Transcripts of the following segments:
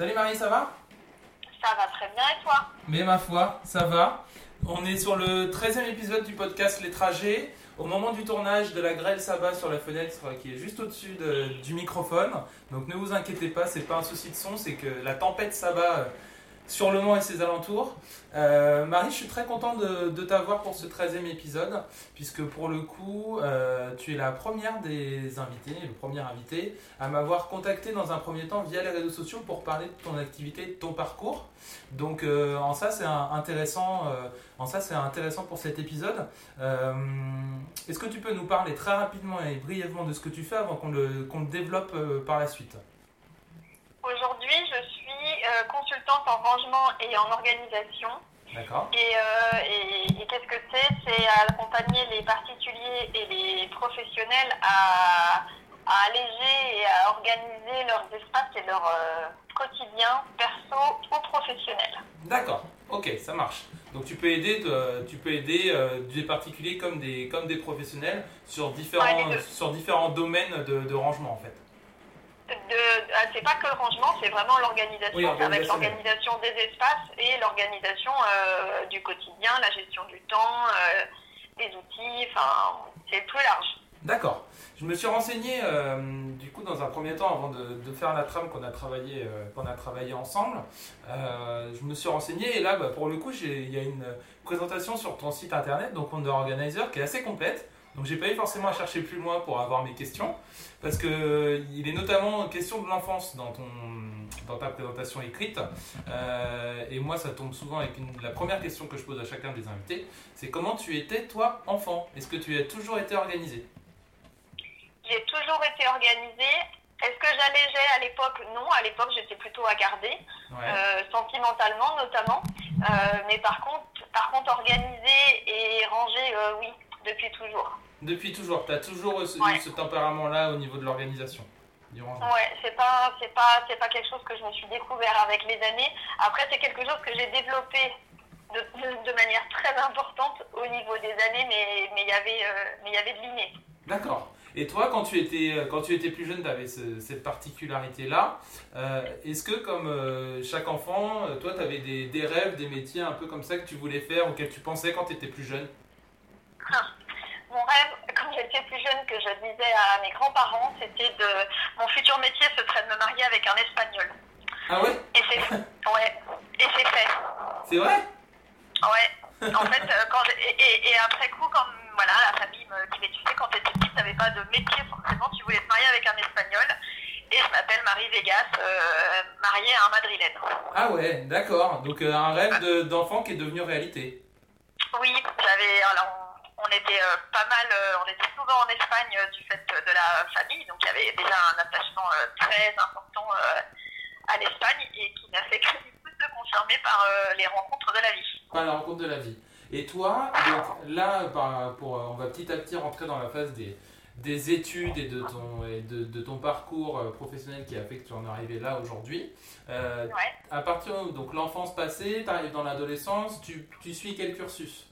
Salut Marie, ça va? Ça va très bien et toi? Mais ma foi, ça va. On est sur le 13e épisode du podcast Les Trajets. Au moment du tournage de la grêle s'abat sur la fenêtre qui est juste au-dessus de- du microphone. Donc ne vous inquiétez pas, c'est pas un souci de son, c'est que la tempête s'abat euh, sur Le Mans et ses alentours. Euh, Marie, je suis très content de, t'avoir pour ce 13e épisode, puisque pour le coup, euh, tu es la première des invités, le premier invité, à m'avoir contacté dans un premier temps via les réseaux sociaux pour parler de ton activité, de ton parcours. Donc euh, en ça, c'est intéressant, en ça, c'est intéressant pour cet épisode. Est-ce que tu peux nous parler très rapidement et brièvement de ce que tu fais avant qu'on le, développe par la suite? Aujourd'hui, je suis euh, consultante en rangement et en organisation. D'accord Et, euh, et- et qu'est-ce que c'est? C'est accompagner les particuliers et les professionnels à, à alléger et à organiser leurs espaces et leur euh, quotidien perso ou professionnel. D'accord, ok, ça marche. Donc tu peux aider, tu peux aider euh, des particuliers comme des, comme des professionnels sur différents, Ouais, sur différents domaines de, de rangement en fait. Ah, c'est pas que le rangement, c'est vraiment l'organisation, Oui, avec organisation, l'organisation des espaces et l'organisation euh, du quotidien, la gestion du temps, euh, des outils, enfin, c'est plus large. D'accord. Je me suis renseigné euh, du coup dans un premier temps avant de, de faire la trame qu'on a travaillé euh, qu'on a travaillé ensemble. Je me suis renseigné et là bah, pour le coup il y a une présentation sur ton site internet donc Wonder Organizer qui est assez complète. Donc j'ai pas eu forcément à chercher plus loin pour avoir mes questions parce que euh, il est notamment question de l'enfance dans ton dans ta présentation écrite Euh, et moi ça tombe souvent avec une- la première question que je pose à chacun des invités c'est comment tu étais toi enfant? Est-ce que tu as toujours été organisé? J'ai toujours été organisée. Est-ce que j'allégeais à l'époque? Non, à l'époque j'étais plutôt à garder, Ouais. euh, sentimentalement notamment. Euh, mais par contre, par contre organisée et rangée, oui, depuis toujours. Depuis toujours, tu as toujours eu ce, Ouais. eu ce tempérament-là au niveau de l'organisation. Ouais, c'est pas, c'est pas, c'est pas quelque chose que je me suis découvert avec les années. Après, c'est quelque chose que j'ai développé de, de- de manière très importante au niveau des années, mais mais il y avait, euh, mais il y avait de l'inné. D'accord. Et toi, quand tu étais, euh, quand tu étais plus jeune, tu avais cette particularité-là. Euh, Est-ce que, comme euh, chaque enfant, toi, tu avais des, des rêves, des métiers un peu comme ça que tu voulais faire, auxquels tu pensais quand tu étais plus jeune? Mon rêve, quand j'étais plus jeune, que je disais à mes grands-parents, c'était de, mon futur métier, ce serait de me marier avec un espagnol. Ah ouais? Et c'est, ouais, et c'est fait. C'est vrai? Ouais. En fait, euh, quand j'ai- et, et- et après coup, quand voilà, la famille me dit, mais tu sais, quand t'étais petite, t'avais pas de métier forcément, tu voulais te marier avec un espagnol. Et je m'appelle Marie Vegas, euh, mariée à un madrilène. Ah ouais, d'accord. Donc euh, un rêve de- d'enfant qui est devenu réalité. Oui, j'avais, alors on, était euh, pas mal, euh, on était souvent en Espagne euh, du fait de la famille, donc il y avait déjà un attachement très important à l'Espagne et qui n'a fait que du coup se confirmer par les rencontres de la vie. Pas la rencontre de la vie. Et toi, donc, là, par- pour, on va petit à petit rentrer dans la phase des, des études et de ton, et de, de ton parcours professionnel qui a fait que tu en es arrivé là aujourd'hui. Euh, Ouais. À partir de l'enfance passée, tu arrives dans l'adolescence, tu, tu suis quel cursus?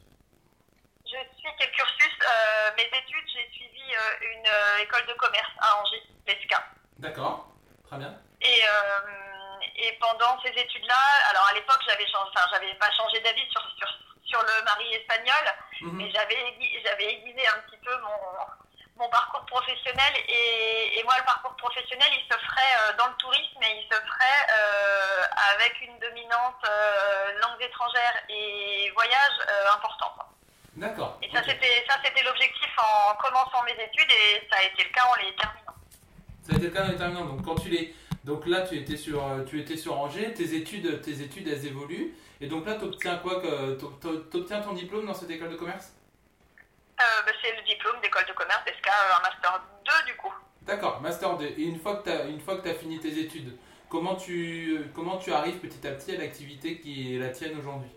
Je suis quel cursus Euh, Mes études, j'ai suivi euh, une euh, école de commerce à Angers, l'ESCA. D'accord, très bien. Et, et pendant ces études-là, alors à l'époque, j'avais changé, enfin, j'avais pas changé d'avis sur, sur, sur le mari espagnol, Mhm. mais j'avais aiguisé, j'avais aiguisé un petit peu mon, mon parcours professionnel. Et, et moi, le parcours professionnel, il se ferait dans le tourisme et il se ferait avec une dominante langue étrangère et voyage important. quoi. D'accord. Et ça, ok. c'était ça, c'était l'objectif en commençant mes études et ça a été le cas en les terminant. Ça a été le cas en déterminant. Donc quand tu les, donc là tu étais sur, euh, tu étais sur Angers, tes études, tes études elles évoluent. Et donc là tu obtiens quoi que, t'ob- t'obtiens ton diplôme dans cette école de commerce? Euh, bah, c'est le diplôme d'école de commerce, SK, un master 2 du coup. D'accord, master 2. Et une fois que tu as, une fois que as fini tes études, comment tu, comment tu arrives petit à petit à l'activité qui est la tienne aujourd'hui?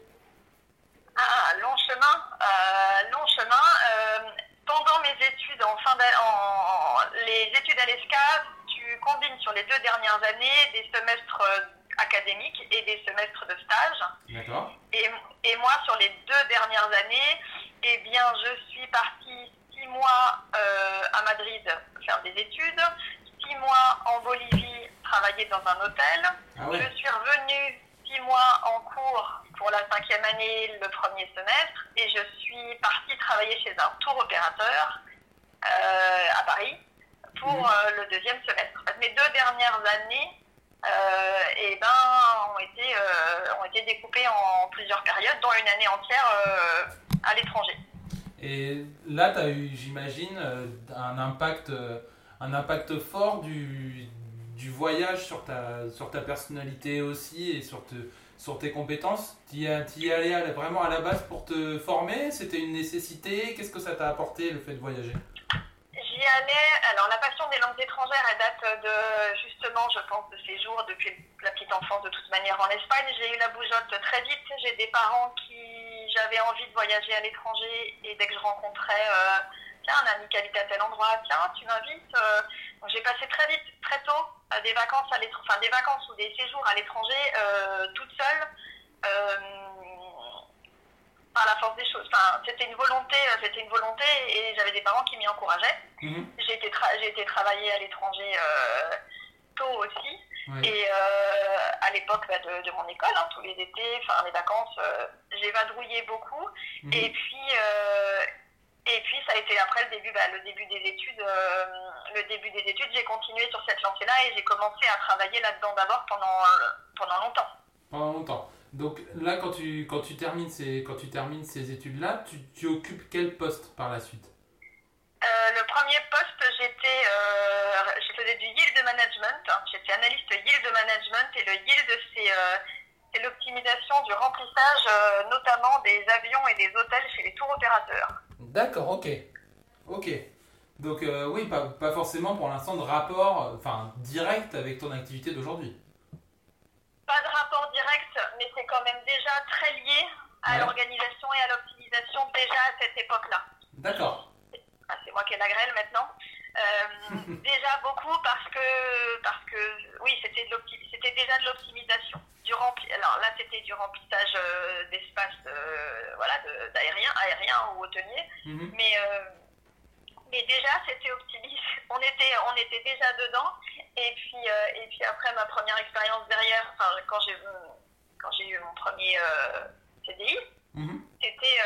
Ah, long chemin, euh, long chemin. Euh, pendant mes études, en fin d'a- en, les études à l'ESCA, tu combines sur les deux dernières années des semestres euh, académiques et des semestres de stage. D'accord. Et, et moi, sur les deux dernières années, eh bien, je suis partie six mois euh, à Madrid faire des études, six mois en Bolivie travailler dans un hôtel. Ah ouais. Je suis revenue six mois en cours pour la cinquième année, le premier semestre, et je suis partie travailler chez un tour opérateur euh, à Paris pour Mhm. euh, le deuxième semestre. Mes deux dernières années euh, eh ben, ont, été, euh, ont été découpées en plusieurs périodes, dont une année entière à l'étranger. Et là, tu as eu, j'imagine, un impact, un impact fort du, du voyage sur ta, sur ta personnalité aussi et sur, te, sur tes compétences. Tu y, la- vraiment à la base pour te former? C'était une nécessité? Qu'est-ce que ça t'a apporté le fait de voyager? J'y allais. Alors, la passion des langues étrangères, elle date de, justement, je pense, de ces jours, depuis la petite enfance, de toute manière, en Espagne. J'ai eu la bougeotte très vite. J'ai des parents qui, j'avais envie de voyager à l'étranger, et dès que je rencontrais, euh, tiens, un ami qui habite à tel endroit, tiens, tu m'invites. euh, j'ai passé très vite, très tôt, euh, des vacances à l'étranger, enfin, des vacances ou des séjours à l'étranger, toute seule. par la force des choses. Enfin, c'était une volonté, c'était une volonté et j'avais des parents qui m'y encourageaient. Mhm. J'ai été, tra- été travailler à l'étranger euh, tôt aussi. Ouais. Et euh, à l'époque bah, de, de mon école, hein, tous les étés, enfin les vacances, euh, j'ai vadrouillé beaucoup. Mhm. Et puis, et puis ça a été après le début, bah, le début des études. le début des études, j'ai continué sur cette lancée-là et j'ai commencé à travailler là-dedans d'abord pendant pendant longtemps. Pendant longtemps. Donc là, quand tu, quand tu termines ces, quand tu termines ces études-là, tu, tu occupes quel poste par la suite? Euh, le premier poste, j'étais, euh, je faisais du yield management. hein. J'étais analyste yield management et le yield, c'est euh, c'est l'optimisation du remplissage, notamment des avions et des hôtels chez les tours opérateurs. D'accord, ok. Ok. Donc oui, pas, pas forcément pour l'instant de rapport enfin, direct avec ton activité d'aujourd'hui. Pas de rapport direct, mais c'est quand même déjà très lié à Ouais. l'organisation et à l'optimisation déjà à cette époque-là. D'accord. Ah, c'est moi qui ai la grêle maintenant. Euh, déjà beaucoup parce que, parce que oui, c'était déjà de l'optimisation. Du rempli, alors là, c'était du remplissage euh, d'espace euh, voilà, d'aérien, aérien ou hôtelier. Mhm. Mais, mais déjà, c'était optimisé. On était, on était déjà dedans. Et puis, et puis après ma première expérience derrière, quand j'ai eu mon premier CDI, Mhm. c'était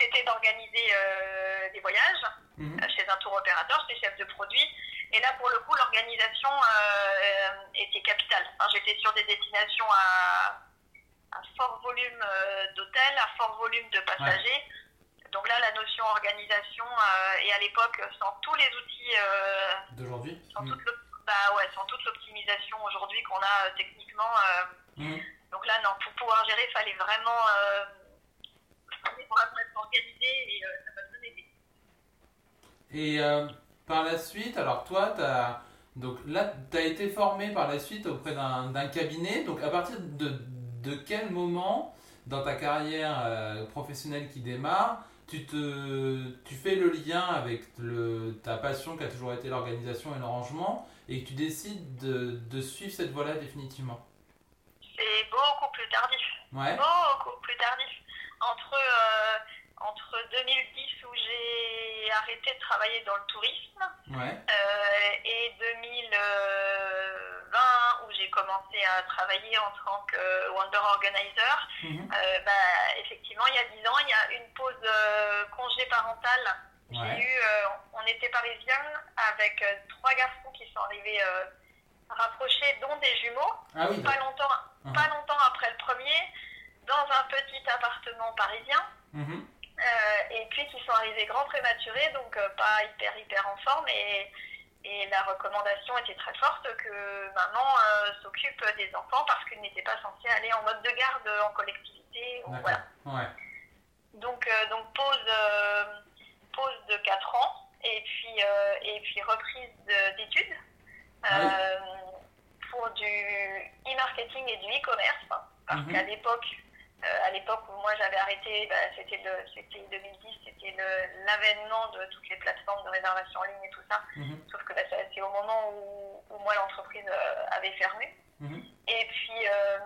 c'était d'organiser euh, des voyages Mhm. euh, chez un tour opérateur, j'étais chef de produit. Et là, pour le coup, l'organisation euh, était capitale. Enfin, J'étais sur des destinations à, fort volume d'hôtels, à fort volume de passagers. Donc là, la notion organisation, euh, et à l'époque, sans tous les outils, D'aujourd'hui sans, Mhm. bah ouais, sans toute l'optimisation aujourd'hui qu'on a techniquement. Mhm. donc là, non, pour pouvoir gérer, il fallait vraiment, vraiment organisé et euh, ça donné des Et euh, par la suite, alors toi, as, donc là, tu as été formé par la suite auprès d'un d'un cabinet. Donc à partir de, de quel moment dans ta carrière euh, professionnelle qui démarre, tu, te, tu fais le lien avec le, ta passion qui a toujours été l'organisation et le rangement et que tu décides de, de suivre cette voie-là définitivement? C'est beaucoup plus tardif. Ouais. Beaucoup plus tardif. Entre, euh, entre 2010 où j'ai arrêté de travailler dans le tourisme Ouais. euh, et 2020 où j'ai commencé à travailler en tant que Wonder Organizer, Mhm. euh, bah, effectivement il y a 10 ans, il y a une pause euh, congé parental. J'ai eu, euh, on était parisiens avec trois garçons qui sont arrivés rapprochés, dont des jumeaux Ah oui. pas longtemps, Mhm. pas longtemps après le premier, dans un petit appartement parisien, Mhm. euh, et puis qui sont arrivés grands prématurés, donc euh, pas hyper hyper en forme, et, et la recommandation était très forte que maman euh, s'occupe des enfants parce qu'ils n'étaient pas censés aller en mode de garde en collectivité. ou D'accord. voilà. Ouais. Donc, donc pause, pause de 4 ans, et puis, et puis reprise de- d'études. Ah oui. pour du e-marketing et du e-commerce. hein, Parce Mhm. qu'à l'époque, à l'époque où moi j'avais arrêté, bah, c'était le, c'était 2010, c'était l'avènement de toutes les plateformes de réservation en ligne et tout ça. Mhm. Sauf que bah, c'est au moment où, où moi l'entreprise euh, avait fermé. Mhm. Et puis euh,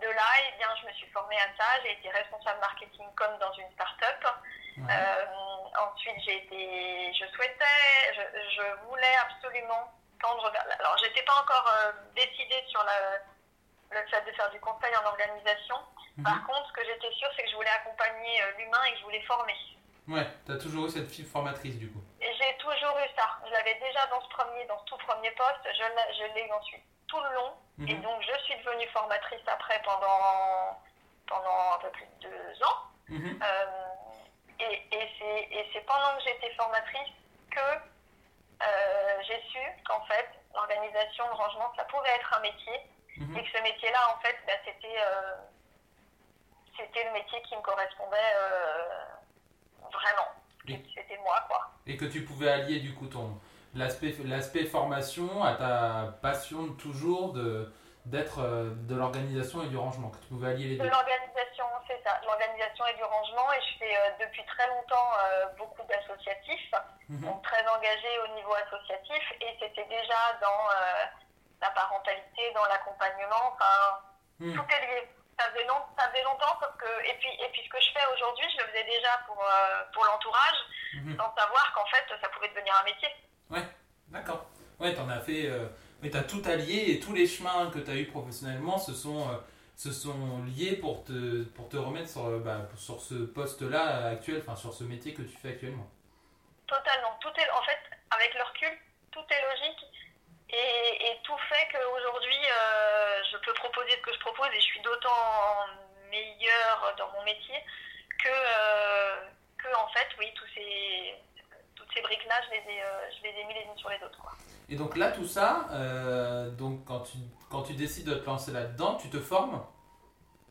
de là, eh bien, je me suis formée à ça. J'ai été responsable marketing comme dans une start-up. Euh, ensuite, j'ai été, je souhaitais, je, je voulais absolument tendre vers. Alors, j'étais pas encore euh, décidée sur la, le fait de faire du conseil en organisation. Par Mhm. contre, ce que j'étais sûre, c'est que je voulais accompagner euh, l'humain et que je voulais former. Ouais, t'as toujours eu cette fibre formatrice du coup. J'ai toujours eu ça. Je l'avais déjà dans ce premier, dans ce tout premier poste. Je l'ai, ensuite tout le long. Et Mhm. donc, je suis devenue formatrice après pendant, pendant un peu plus de deux ans. Mhm. Euh, et, et c'est, et c'est pendant que j'étais formatrice que euh, j'ai su qu'en fait, l'organisation, le rangement, ça pouvait être un métier. Mhm. Et que ce métier-là, en fait, bah, c'était, euh, c'était le métier qui me correspondait euh, vraiment. Et- C'était moi, quoi. Et que tu pouvais allier du coup ton l'aspect l'aspect formation à ta passion de toujours de d'être euh, de l'organisation et du rangement, que tu pouvais allier les De deux. l'organisation, c'est ça, de l'organisation et du rangement. Et je fais euh, depuis très longtemps euh, beaucoup d'associatifs, Mhm. donc très engagée au niveau associatif. Et c'était déjà dans la parentalité, dans l'accompagnement. Enfin, Mhm. tout est lié. Ça faisait, long- ça faisait longtemps, sauf que. Et puis, et puis ce que je fais aujourd'hui, je le faisais déjà pour, euh, pour l'entourage, Mhm. sans savoir qu'en fait, ça pouvait devenir un métier. D'accord. Ouais, t'en as fait. Euh, ouais, t'as tout allié et tous les chemins que t'as eu professionnellement se sont, euh, se sont liés pour te, pour te remettre sur, euh, bah, sur ce poste-là actuel, enfin sur ce métier que tu fais actuellement. Totalement. Tout est, en fait, avec le recul, tout est logique. Et, et tout fait qu'aujourd'hui, euh, je peux proposer ce que je propose et je suis d'autant meilleure dans mon métier que, euh, que en fait, oui, tous ces, toutes ces briques-là, je, les ai, euh, je les ai mis les unes sur les autres. Quoi. Et donc là, tout ça, euh, donc quand tu, quand tu décides de te lancer là-dedans, tu te formes?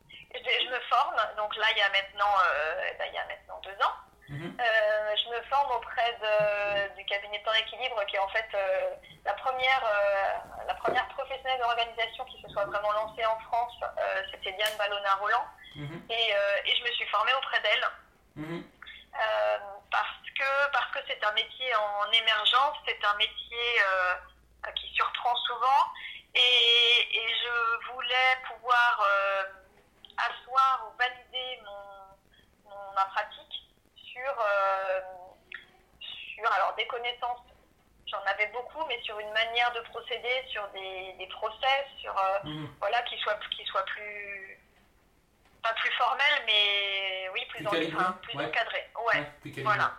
Je, je me forme, donc là, il y a maintenant, euh, ben, il y a maintenant deux ans. Mhm. Euh, je me forme auprès de- du cabinet Temps Équilibre, qui est en fait euh, la, première, euh, la première professionnelle d'organisation qui se soit vraiment lancée en France. C'était Diane Ballona-Roland. Mhm. Et, et je me suis formée auprès d'elle Mhm. parce que parce que c'est un métier en émergence, c'est un métier qui surprend souvent. Et, et je voulais pouvoir sur, euh, sur alors, des connaissances. J'en avais beaucoup, mais sur une manière de procéder, sur des, des process, sur euh, Mhm. voilà, qui soit, qui soit plus pas plus formel, mais oui, plus, Plus en- calibré, enfin, plus ouais. encadré. Ouais, Ouais, plus calibré. voilà.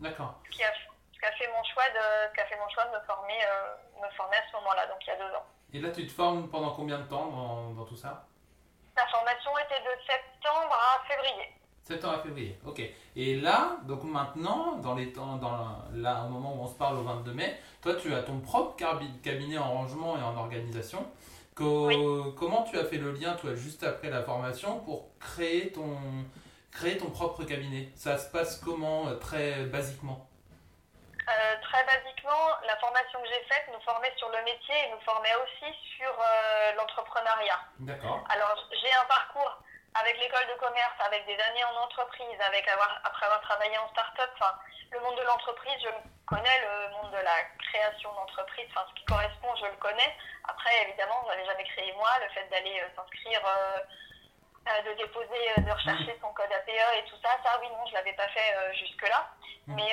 D'accord. Ce qui a, ce qui a fait mon choix de, ce qui a fait mon choix de me former, euh, me former à ce moment-là, donc il y a deux ans. Et là, tu te formes pendant combien de temps dans, dans tout ça? La formation était de septembre à février. Septembre à février, ok. Et là, donc maintenant, dans les temps, dans là, au moment où on se parle au 22 mai, toi, tu as ton propre cabinet en rangement et en organisation. Co- Comment tu as fait le lien, toi, juste après la formation, pour créer ton, créer ton propre cabinet? Ça se passe comment, euh, très basiquement? Euh, très basiquement, la formation que j'ai faite nous formait sur le métier et nous formait aussi sur euh, l'entrepreneuriat. D'accord. Alors, j'ai un parcours avec l'école de commerce, avec des années en entreprise, avec avoir, après avoir travaillé en start-up. Le monde de l'entreprise, je le connais, le monde de la création d'entreprise, enfin, ce qui correspond, je le connais. Après, évidemment, je n'avais jamais créé moi. Le fait d'aller euh, s'inscrire, euh, euh, de déposer, de rechercher son code APE et tout ça, ça, oui, non, je ne l'avais pas fait jusque-là. Mhm. Mais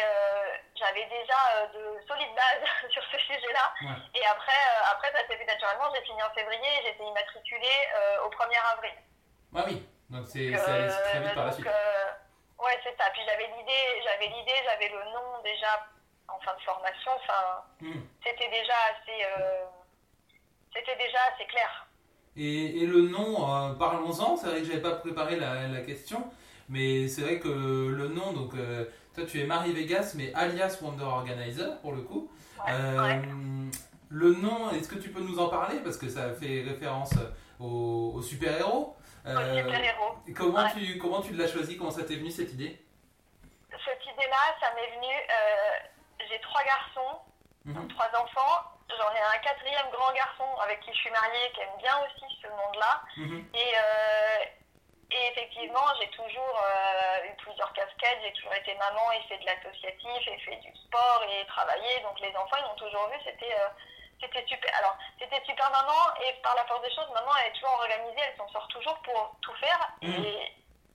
j'avais déjà de solides bases sur ce sujet-là. Ouais. Et après, après, ça s'est fait naturellement. J'ai fini en février et j'ai été immatriculée au 1er avril. Ah oui, donc c'est allé euh, très vite par la suite. euh, ouais, c'est ça. Puis j'avais l'idée, j'avais l'idée, j'avais le nom déjà en fin de formation. Enfin, Mhm. c'était déjà assez, euh, c'était déjà assez clair. Et, et le nom, euh, parlons-en, c'est vrai que j'avais pas préparé la, la question, mais c'est vrai que le nom, donc euh, toi tu es Marie Vegas, mais alias Wonder Organizer pour le coup. Ouais, ouais. Le nom, est-ce que tu peux nous en parler? Parce que ça fait référence au, au Euh, super-héros. comment, Ouais. tu, comment tu l'as choisi? Comment ça t'est venu cette idée? Cette idée-là, ça m'est venu. euh, j'ai trois garçons, Mhm. trois enfants. J'en ai un quatrième grand garçon avec qui je suis mariée, qui aime bien aussi ce monde-là. Mhm. Et, euh, et effectivement, j'ai toujours euh, eu plusieurs casquettes. J'ai toujours été maman et fait de l'associatif, et fait du sport et travaillé. Donc les enfants, ils m'ont toujours vu. C'était euh, c'était super. Alors, c'était super maman. Et par la force des choses, maman, elle est toujours organisée. Elle s'en sort toujours pour tout faire. Et, Mhm.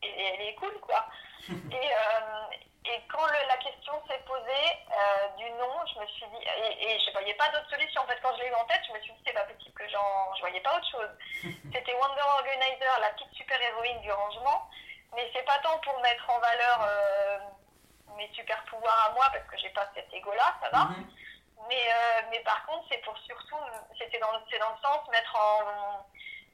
et elle est cool, quoi. et, euh, et quand la question s'est posée euh, du nom, je me suis dit, et, et je voyais pas d'autre solution. En fait, quand je l'ai eu en tête, je me suis dit, c'est pas possible que j'en, je voyais pas autre chose. C'était Wonder Organizer, la petite super héroïne du rangement, mais c'est pas tant pour mettre en valeur euh, mes super pouvoirs à moi, parce que j'ai pas cet ego-là, ça va. Mhm. Mais, euh, mais par contre, c'est pour surtout, c'était dans, dans le sens mettre en,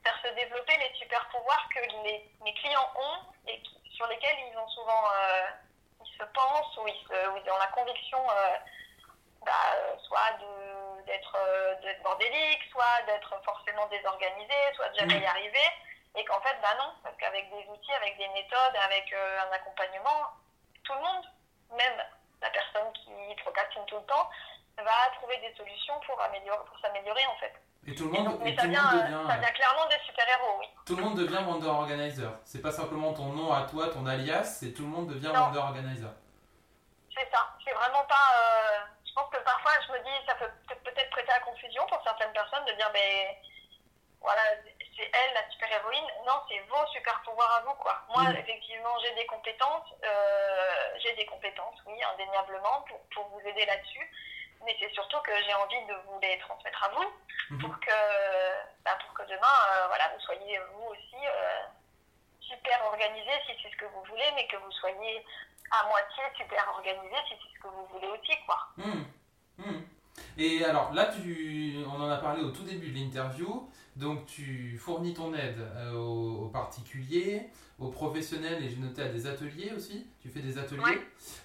faire se développer les super pouvoirs que les, mes clients ont et qui- sur lesquels ils ont souvent, euh, ils se pensent ou ils, se, ou ils ont la conviction, euh, bah, soit d'être, euh, d'être bordélique, soit d'être forcément désorganisé, soit de jamais y arriver. Et qu'en fait, bah non, parce qu'avec des outils, avec des méthodes, avec un accompagnement, tout le monde, même la personne qui procrastine tout le temps, va trouver des solutions pour, améliorer, pour s'améliorer en fait. Et tout le Et monde, donc, mais et ça tout vient, monde devient, ça vient clairement des super-héros, oui. tout le monde devient Wonder Organizer. C'est pas simplement ton nom à toi, ton alias, c'est tout le monde devient Non. Wonder Organizer. C'est ça. C'est vraiment pas. euh, je pense que parfois, je me dis, ça peut peut- peut-être prêter à confusion pour certaines personnes de dire, mais voilà, c'est elle la super héroïne. Non, c'est vos super pouvoirs à vous, quoi. Moi, effectivement, j'ai des compétences. euh, j'ai des compétences, oui, indéniablement, pour, pour vous aider là-dessus. Mais c'est surtout que j'ai envie de vous les transmettre à vous Mhm. pour que, bah, pour que demain, euh, voilà, vous soyez vous aussi euh, super organisé si c'est ce que vous voulez, mais que vous soyez à moitié super organisé si c'est ce que vous voulez aussi, quoi. Mhm. Mhm. Et alors là, tu, on en a parlé au tout début de l'interview. Donc tu fournis ton aide euh, aux, aux particuliers, aux professionnels et j'ai noté à des ateliers aussi. Tu fais des ateliers. Ouais.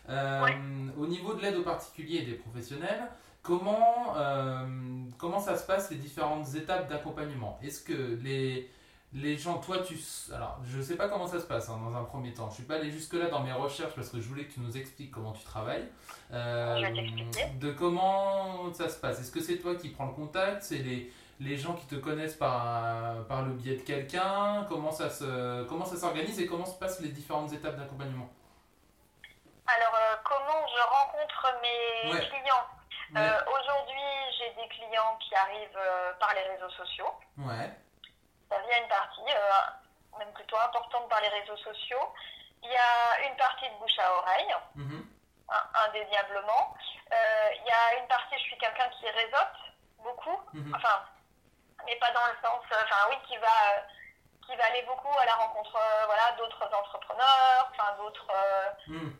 Euh, Ouais. Au niveau de l'aide aux particuliers et des professionnels, comment, euh, comment ça se passe les différentes étapes d'accompagnement? Est-ce que les, les gens, toi, tu... Alors, je sais pas comment ça se passe hein, dans un premier temps. Je suis pas allé jusque-là dans mes recherches parce que je voulais que tu nous expliques comment tu travailles. Euh, de comment ça se passe? Est-ce que c'est toi qui prends le contact? C'est les, les gens qui te connaissent par, un- par le biais de quelqu'un Comment ça se comment ça s'organise et comment se passent les différentes étapes d'accompagnement Alors, euh, comment je rencontre mes Ouais. clients Ouais. Euh, Aujourd'hui, j'ai des clients qui arrivent euh, par les réseaux sociaux. Ouais. Ça vient une partie, même plutôt importante par les réseaux sociaux. Il y a une partie de bouche à oreille, in- indéniablement. Il y a une partie, je suis quelqu'un qui réseaute beaucoup. Mhm. Enfin, mais pas dans le sens, euh, enfin oui, qui va, euh, qui va aller beaucoup à la rencontre, euh, voilà, d'autres entrepreneurs, enfin d'autres. Mhm.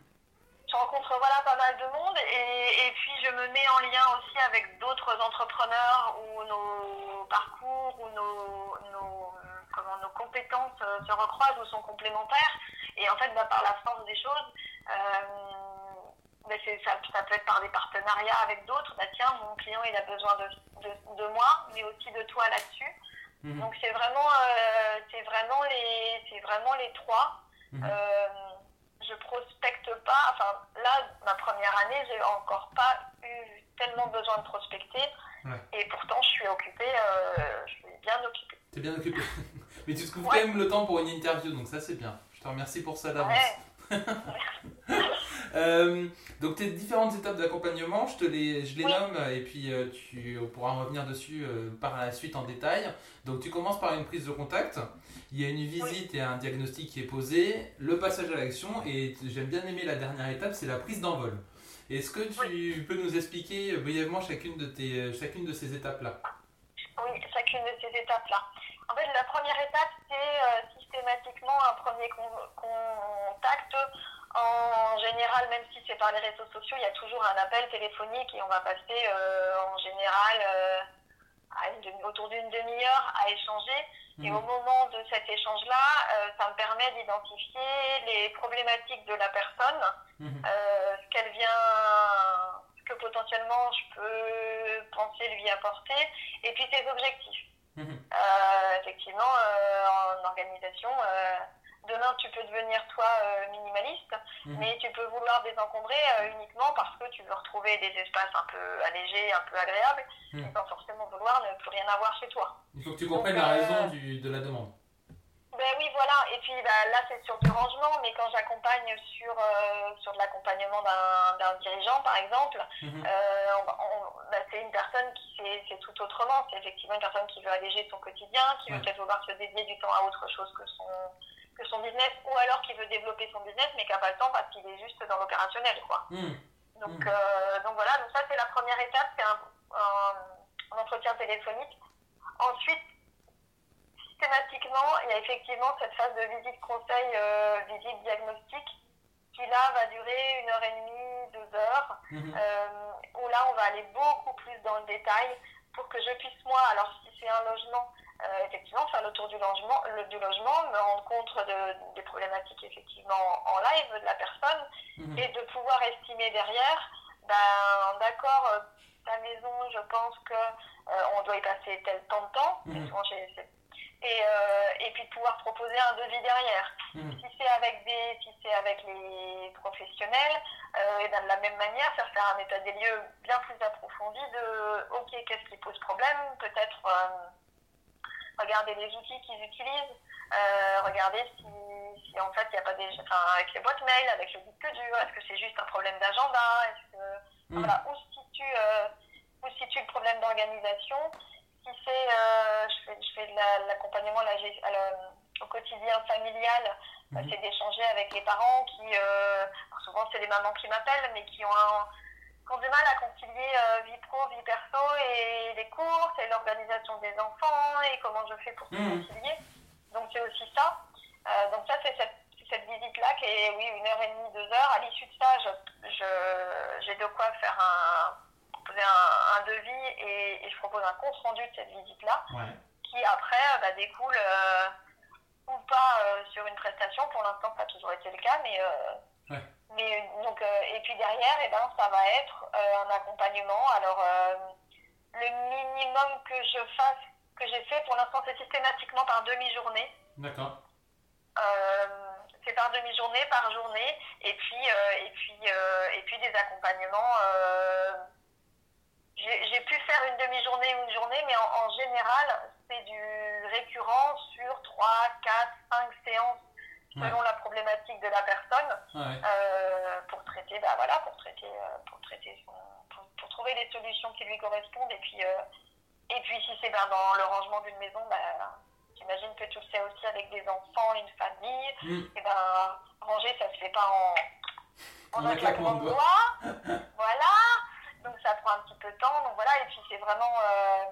je rencontre voilà pas mal de monde et, et puis je me mets en lien aussi avec d'autres entrepreneurs où nos parcours ou nos, nos, comment, nos compétences se recroisent ou sont complémentaires. Et en fait, bah, par la force des choses, euh, c'est- ça, ça peut être par des partenariats avec d'autres. Bah, tiens, mon client il a besoin de, de, de moi, mais aussi de toi là-dessus. Mhm. Donc c'est vraiment, euh, c'est vraiment les, c'est vraiment les trois. Mhm. Euh, je prospecte pas. Enfin, là, ma première année, j'ai encore pas eu tellement besoin de prospecter. Ouais. Et pourtant, je suis occupée. euh, je suis bien occupée. T'es bien occupé. Mais tu te trouves Ouais. quand même le temps pour une interview, donc ça c'est bien. Je te remercie pour ça d'avance. Ouais. Euh, donc tes différentes étapes d'accompagnement, je te les, je les Oui. nomme et puis euh, tu pourras revenir dessus euh, par la suite en détail. Donc tu commences par une prise de contact, il y a une visite et un diagnostic qui est posé, le passage à l'action et j'aime bien aimer la dernière étape, c'est la prise d'envol. Est-ce que tu peux nous expliquer brièvement chacune de, tes, chacune de ces étapes-là? Oui, chacune de ces étapes-là. En fait, la première étape, c'est euh, systématiquement un premier con- contact. En général, même si c'est par les réseaux sociaux, il y a toujours un appel téléphonique et on va passer euh, en général euh, à une demi- autour d'une demi-heure à échanger. Et Mhm. au moment de cet échange-là, euh, ça me permet d'identifier les problématiques de la personne, Mhm. ce qu'elle vient, ce que potentiellement je peux penser lui apporter, et puis ses objectifs. Mhm. Euh, effectivement, euh, en organisation, euh, demain tu peux devenir toi minimaliste, Mhm. mais tu peux vouloir désencombrer uniquement parce que tu veux retrouver des espaces un peu allégés, un peu agréables, Mhm. sans forcément vouloir ne plus rien avoir chez toi. Il faut que tu comprennes Donc, la raison du, de la demande. Ben oui, voilà. Et puis bah, là, c'est sur du rangement, mais quand j'accompagne sur, euh, sur de l'accompagnement d'un d'un dirigeant, par exemple, Mhm. euh, bah, c'est une personne qui c'est c'est tout autrement. C'est effectivement une personne qui veut alléger son quotidien, qui veut peut-être vouloir se dédier du temps à autre chose que son, que son business, ou alors qu'il veut développer son business, mais qui n'a pas le temps parce qu'il est juste dans l'opérationnel, quoi. Hmm. Donc, euh, donc voilà, donc ça c'est la première étape, c'est un, un- un entretien téléphonique. Ensuite, systématiquement, il y a effectivement cette phase de visite conseil, euh, visite diagnostic, qui là va durer une heure et demie, deux heures, Mhm. euh, où là on va aller beaucoup plus dans le détail pour que je puisse moi, alors si c'est un logement, euh, effectivement faire le tour du logement, le- du logement, me rendre compte de- des problématiques effectivement en live de la personne Mhm. et de pouvoir estimer derrière, ben d'accord, ta maison, je pense que euh, on doit y passer tel temps de temps, souvent chez- et, euh, et puis de pouvoir proposer un devis derrière. Mhm. Si c'est avec des, si c'est avec les professionnels, euh, et de la même manière faire faire un état des lieux bien plus approfondi de, ok, qu'est-ce qui pose problème, peut-être euh, regarder les outils qu'ils utilisent, euh, regarder si, si en fait il n'y a pas des, enfin avec les boîtes mail, avec le disque dur, est-ce que c'est juste un problème d'agenda, est-ce que Mhm. voilà, où se situe, où se situe le problème d'organisation? Si c'est, euh, je fais, je fais de la- l'accompagnement la au quotidien familial, euh, Mhm. c'est d'échanger avec les parents qui, euh, souvent c'est les mamans qui m'appellent, mais qui ont, un- qui ont du mal à concilier euh, vie pro, vie perso et les courses et l'organisation des enfants et comment je fais pour tout Mhm. concilier. Donc c'est aussi ça. Euh, donc ça c'est cette, visite-là qui est oui une heure et demie, deux heures. À l'issue de ça, je, je- j'ai de quoi faire un proposer un, un devis et, et je propose un compte rendu de cette visite-là Ouais. qui après euh, bah, découle euh, ou pas euh, sur une prestation. Pour l'instant, ça a toujours été le cas, mais, Ouais. mais donc euh, et puis derrière, eh ben, ça va être euh, un accompagnement. Alors euh, le minimum que je fasse, que j'ai fait pour l'instant, c'est systématiquement par demi-journée. D'accord. C'est par demi-journée, par journée, et puis et puis et puis des accompagnements. J'ai pu faire une demi-journée ou une journée, mais en, en général, c'est du récurrent sur 3, 4, 5 séances selon la problématique de la personne Ouais. euh, pour traiter, bah voilà, pour traiter, euh, pour traiter son, pour, pour trouver les solutions qui lui correspondent. Et puis, euh, et puis si c'est ben, dans le rangement d'une maison, bah, j'imagine que tu le sais aussi avec des enfants, une famille. Mhm. Et ben ranger, ça se fait pas en, en un claquement de doigts. voilà. Donc ça prend un petit peu de temps. Donc voilà. Et puis c'est vraiment. euh,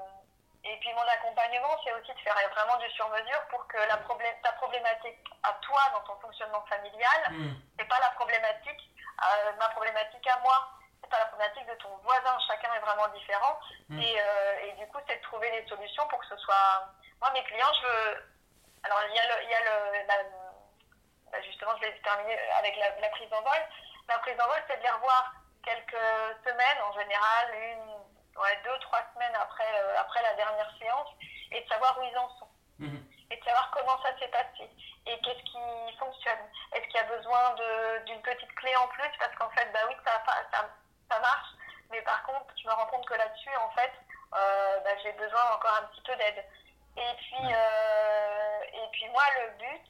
et puis mon accompagnement, c'est aussi de faire vraiment du sur-mesure pour que la ta problématique à toi dans ton fonctionnement familial, Mhm. c'est pas la problématique, euh, ma problématique à moi, c'est pas la problématique de ton voisin, chacun est vraiment différent. Mm. Et, euh, et du coup, c'est de trouver les solutions pour que ce soit. Moi, mes clients, je veux. Alors, il y a le. Il y a le la... bah, justement, je vais terminer avec la, la prise en vol. La prise en vol, c'est de les revoir quelques semaines, en général, une, ouais, deux, trois semaines après, euh, après la dernière séance, et de savoir où ils en sont Mhm. et de savoir comment ça s'est passé et qu'est-ce qui fonctionne. Est-ce qu'il y a besoin d'une petite clé en plus Parce qu'en fait, bah oui, ça, ça, ça marche, mais par contre, je me rends compte que là-dessus, en fait, euh, bah, j'ai besoin encore un petit peu d'aide. Et puis, euh, et puis moi, le but,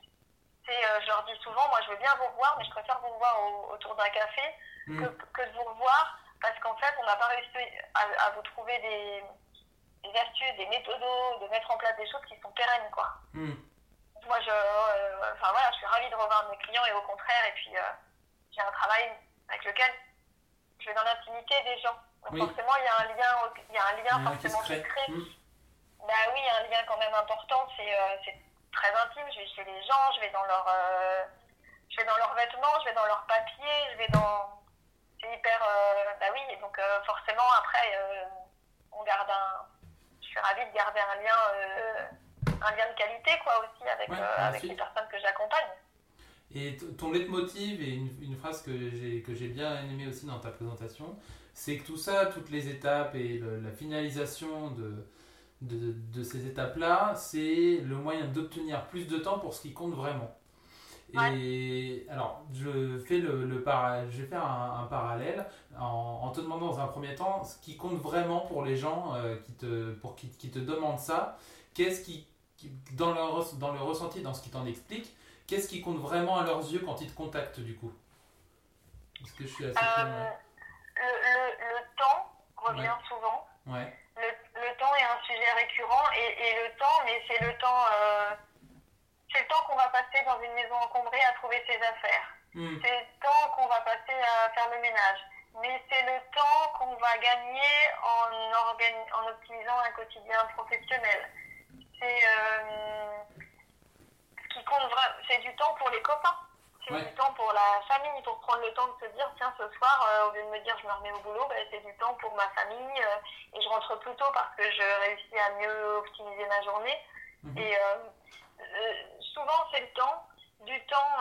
c'est, euh, je leur dis souvent, moi je veux bien vous revoir, mais je préfère vous revoir au- autour d'un café que, Mhm. que de vous revoir, parce qu'en fait, on n'a pas réussi à, à vous trouver des, des astuces, des méthodos, de mettre en place des choses qui sont pérennes, quoi. Mhm. Moi, je, euh, enfin voilà, je suis ravie de revoir mes clients et au contraire, et puis euh, j'ai un travail avec lequel je vais dans l'intimité des gens. Donc Oui. forcément, il y a un lien, il y a un lien forcément qui se crée. Mhm. Bah oui, il y a un lien quand même important. C'est euh, c'est très intime. Je vais chez les gens, je vais dans leur, euh, je vais dans leurs vêtements, je vais dans leurs papiers, je vais dans. C'est hyper. euh, bah oui, et donc euh, forcément après, on garde un. Je suis ravie de garder un lien, un lien de qualité quoi aussi avec Ouais, bien avec sûr. les personnes que j'accompagne. Et ton leitmotiv, et une, une phrase que j'ai que j'ai bien aimée aussi dans ta présentation, c'est que tout ça, toutes les étapes et le- la finalisation de, de, de ces étapes-là, c'est le moyen d'obtenir plus de temps pour ce qui compte vraiment. Et alors, je, fais le, le para- je vais faire un, un parallèle en, en te demandant dans un premier temps ce qui compte vraiment pour les gens euh, qui, te, pour qui, qui te demandent ça. Qu'est-ce qui, qui- dans, leur, dans le ressenti, dans ce qu'ils t'en expliquent, qu'est-ce qui compte vraiment à leurs yeux quand ils te contactent du coup? Est-ce que je suis assez Euh, le, le, le temps revient souvent. Ouais. Le, le temps est un sujet récurrent et, et le temps, mais c'est le temps, euh, c'est le temps qu'on va passer dans une maison encombrée à trouver ses affaires. Hmm. C'est le temps qu'on va passer à faire le ménage. Mais c'est le temps qu'on va gagner en, organi- en optimisant un quotidien professionnel. C'est euh, ce qui compte vraiment. C'est du temps pour les copains. C'est Ouais. du temps pour la famille, pour prendre le temps de se dire tiens, ce soir, euh, au lieu de me dire je me remets au boulot, ben, c'est du temps pour ma famille euh, et je rentre plus tôt parce que je réussis à mieux optimiser ma journée. Mhm. Et euh, souvent, c'est le temps. Du temps,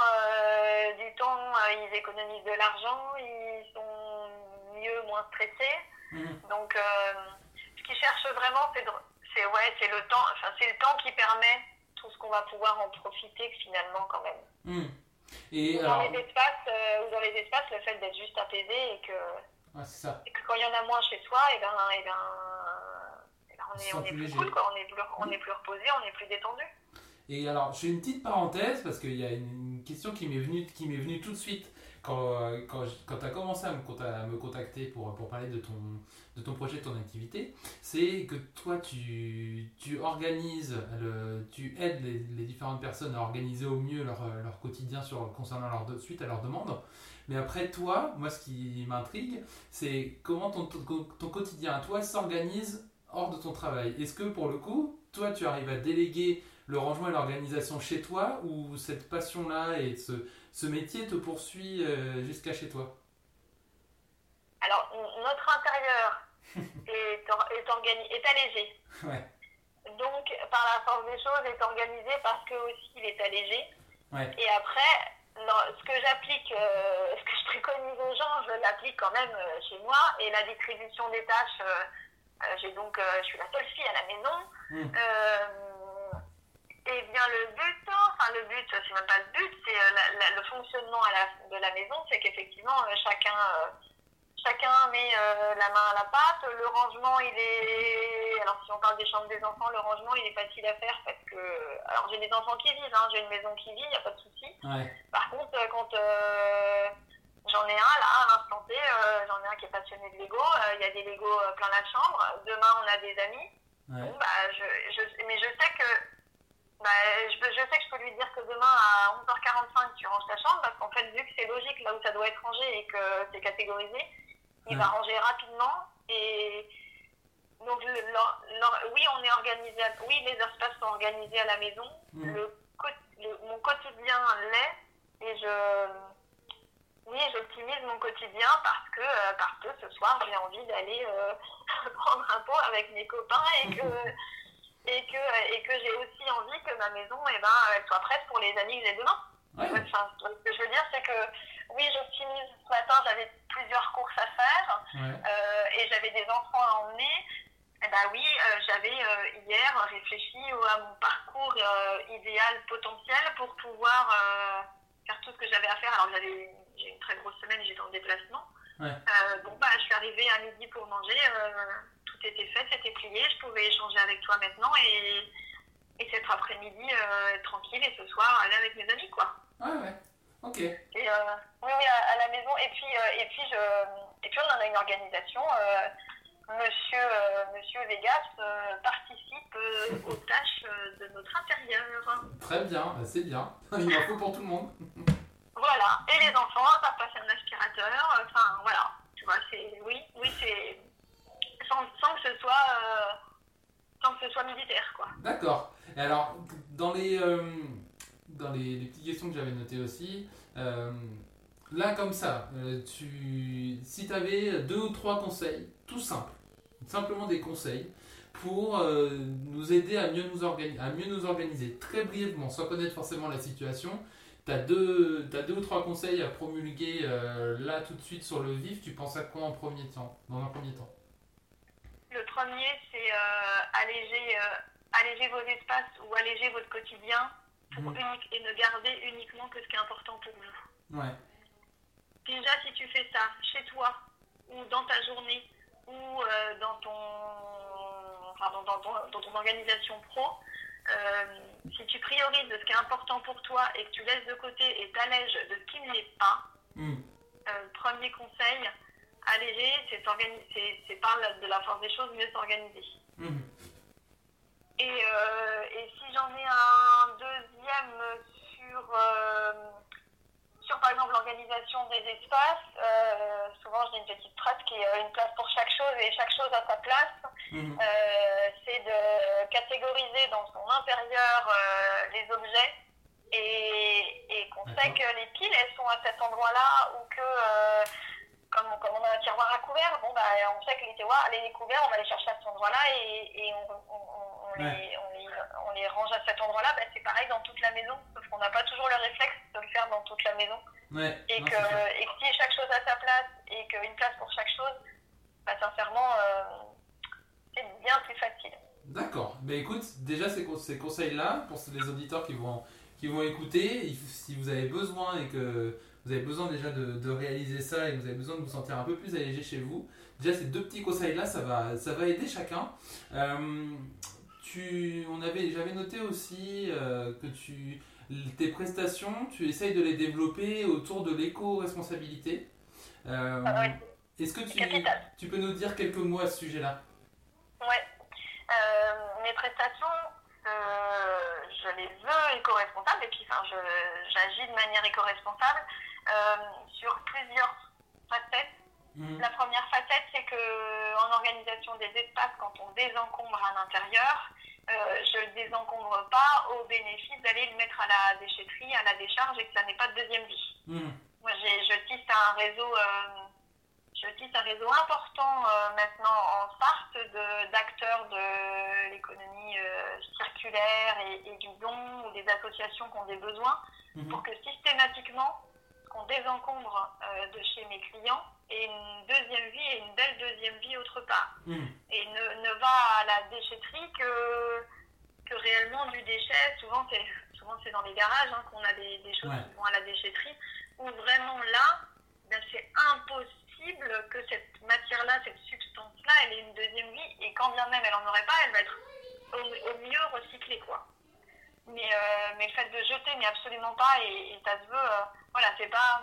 du temps ils économisent de l'argent, ils sont mieux, moins stressés. Mhm. Donc, ce qu'ils cherchent vraiment, c'est ouais, c'est le temps. Enfin, c'est le temps qui permet tout ce qu'on va pouvoir en profiter finalement quand même. Hmm. Et Ou dans les espaces, euh, ou dans les espaces, le fait d'être juste apaisé et que, ça. et que quand il y en a moins chez soi, et ben, et ben, et ben, on est, sent on est plus plus léger. cool, quoi. On est plus, on est plus reposé, on est plus détendu. Et alors, je fais une petite parenthèse parce qu'il y a une question qui m'est venue, qui m'est venue tout de suite quand, euh, quand, quand tu as commencé à me, à me contacter pour, pour parler de ton, de ton projet, de ton activité. C'est que toi, tu, organises, tu aides les, différentes personnes à organiser au mieux leur, quotidien concernant leur suite à leurs demandes. Mais après, toi, moi, ce qui m'intrigue, c'est comment ton, quotidien à toi s'organise hors de ton travail. Est-ce que pour le coup, toi, tu arrives à déléguer le rangement et l'organisation chez toi ou cette passion-là et ce, ce métier te poursuit euh, jusqu'à chez toi? Alors, notre intérieur est, allégé. Ouais. Donc, par la force des choses, est organisé parce que aussi il est allégé. Ouais. Et après, non, ce que j'applique, euh, ce que je préconise aux gens, je l'applique quand même euh, chez moi. Et la distribution des tâches, euh, j'ai donc, je suis la seule fille à la maison. Mm. Euh, et bien le but, hein, enfin le but, c'est même pas le but, c'est le fonctionnement à la- de la maison, c'est qu'effectivement chacun, chacun met euh, la main à la pâte. Le rangement, il est, alors si on parle des chambres des enfants, le rangement il est facile à faire parce que, alors j'ai des enfants qui vivent, hein, j'ai une maison qui vit, il n'y a pas de souci. Ouais. Par contre, euh, quand euh, j'en ai un là, à l'instant T, euh, j'en ai un qui est passionné de Lego, il y a des Lego plein la chambre. Demain, on a des amis. Ouais. Bon, bah, je, je, mais je sais que bah, je, je sais que je peux lui dire que demain à 11h45 tu ranges ta chambre parce qu'en fait vu que c'est logique là où ça doit être rangé et que c'est catégorisé, il va ranger rapidement et donc le- oui on est organisé, à- oui les espaces sont organisés à la maison, Mm. le- mon quotidien l'est et je oui j'optimise mon quotidien parce que euh, parce que ce soir j'ai envie d'aller euh, prendre un pot avec mes copains et que et que, et que j'ai aussi envie que ma maison eh ben, elle soit prête pour les amis que j'ai demain. Ouais. Enfin, ce que je veux dire, c'est que oui, j'optimise. Ce matin, j'avais plusieurs courses à faire Ouais. euh, et j'avais des enfants à emmener. Eh ben oui, euh, j'avais euh, hier réfléchi à mon parcours idéal potentiel pour pouvoir faire tout ce que j'avais à faire. Alors j'avais j'ai une très grosse semaine, j'étais en déplacement. Ouais. Bon bah je suis arrivée à midi pour manger, tout était fait, c'était plié, je pouvais échanger avec toi maintenant et, et cet après-midi tranquille et ce soir aller avec mes amis quoi. Ouais, ouais. Ok. Et, euh, oui, oui, à, à la maison. Et puis, euh, et puis, je, et puis, on en a une organisation. euh, monsieur, euh, monsieur Vegas euh, participe euh, aux tâches de notre intérieur. Très bien, bah, c'est bien. Il en faut pour tout le monde. Voilà. Et les enfants, ça passe un aspirateur. Enfin, voilà. Tu vois, c'est, oui, oui, c'est, sans, sans que ce soit, sans que ce soit militaire, quoi. D'accord. Et alors, dans les, dans les, petites questions que j'avais notées aussi, euh, là comme ça, euh, tu, si tu avais deux ou trois conseils, tout simples, simplement des conseils, pour euh, nous aider à mieux nous, à mieux nous organiser, très brièvement, sans connaître forcément la situation, tu as deux, ou trois conseils à promulguer là tout de suite sur le vif, tu penses à quoi en premier temps, dans un premier temps? Le premier, c'est alléger, alléger vos espaces ou alléger votre quotidien pour unique- et ne garder uniquement que ce qui est important pour vous. Ouais. Déjà, si tu fais ça chez toi ou dans ta journée ou euh, dans, ton, enfin, dans, dans ton, dans ton organisation pro, euh, si tu priorises de ce qui est important pour toi et que tu laisses de côté et t'allèges de ce qui ne l'est pas, Hmm. euh, premier conseil, alléger, c'est par de la force des choses, mieux s'organiser. Mhm. Et, euh, et si j'en ai un deuxième sur l'organisation des espaces, euh, souvent j'ai une petite phrase qui est une place pour chaque chose et chaque chose à sa place. Mhm. Euh, c'est de catégoriser dans son intérieur euh, les objets et, et qu'on sait que les piles elles sont à cet endroit-là ou que euh, comme, comme on a un tiroir à couvert, bon bah on sait que les tiroirs, les couverts on va les chercher à cet endroit-là et, et on, on, on, les, on, les, on les range à cet endroit-là. Bah, c'est pareil dans toute la maison, sauf qu'on n'a pas toujours le réflexe de le faire dans toute la maison. Ouais. Et non, que, et que si chaque chose a sa place et qu'une place pour chaque chose, bah, sincèrement, euh, c'est bien plus facile. D'accord. Ben écoute, déjà ces, ces conseils-là, pour les auditeurs qui vont, qui vont écouter, si vous avez besoin et que vous avez besoin déjà de, de réaliser ça et que vous avez besoin de vous sentir un peu plus allégé chez vous, déjà ces deux petits conseils-là, ça va, ça va aider chacun. Euh, tu, on avait, j'avais noté aussi euh, que tu, tes prestations, tu essayes de les développer autour de l'éco-responsabilité. Euh, Ah oui. Est-ce que tu, tu peux nous dire quelques mots à ce sujet-là? Ouais. Euh, mes prestations, je les veux éco-responsables et puis enfin, je- j'agis de manière éco-responsable sur plusieurs facettes. Mhm. La première facette, c'est que en organisation des espaces, quand on désencombre à l'intérieur, euh, je le désencombre pas au bénéfice d'aller le mettre à la déchetterie, à la décharge et que ça n'ait pas de deuxième vie. Mhm. Moi, j'ai- je tisse un réseau, euh, je tisse un réseau important euh, maintenant en Sarthe de- d'acteurs de, l'économie circulaire et, et du don ou des associations qui ont des besoins Mhm. pour que systématiquement, qu'on désencombre de chez mes clients ait une deuxième vie et une belle deuxième vie autre part Mhm. et ne, ne va à la déchetterie que, que réellement du déchet. Souvent, c'est souvent c'est dans les garages hein, qu'on a des, des choses Ouais. qui vont à la déchetterie, où vraiment là, ben, c'est impossible que cette matière-là, cette substance-là, elle ait une deuxième vie, et quand bien même elle en aurait pas, elle va être au, au mieux recyclée, quoi. Mais, euh, mais le fait de jeter, mais absolument pas, et, et ça se veut, euh, voilà, c'est pas,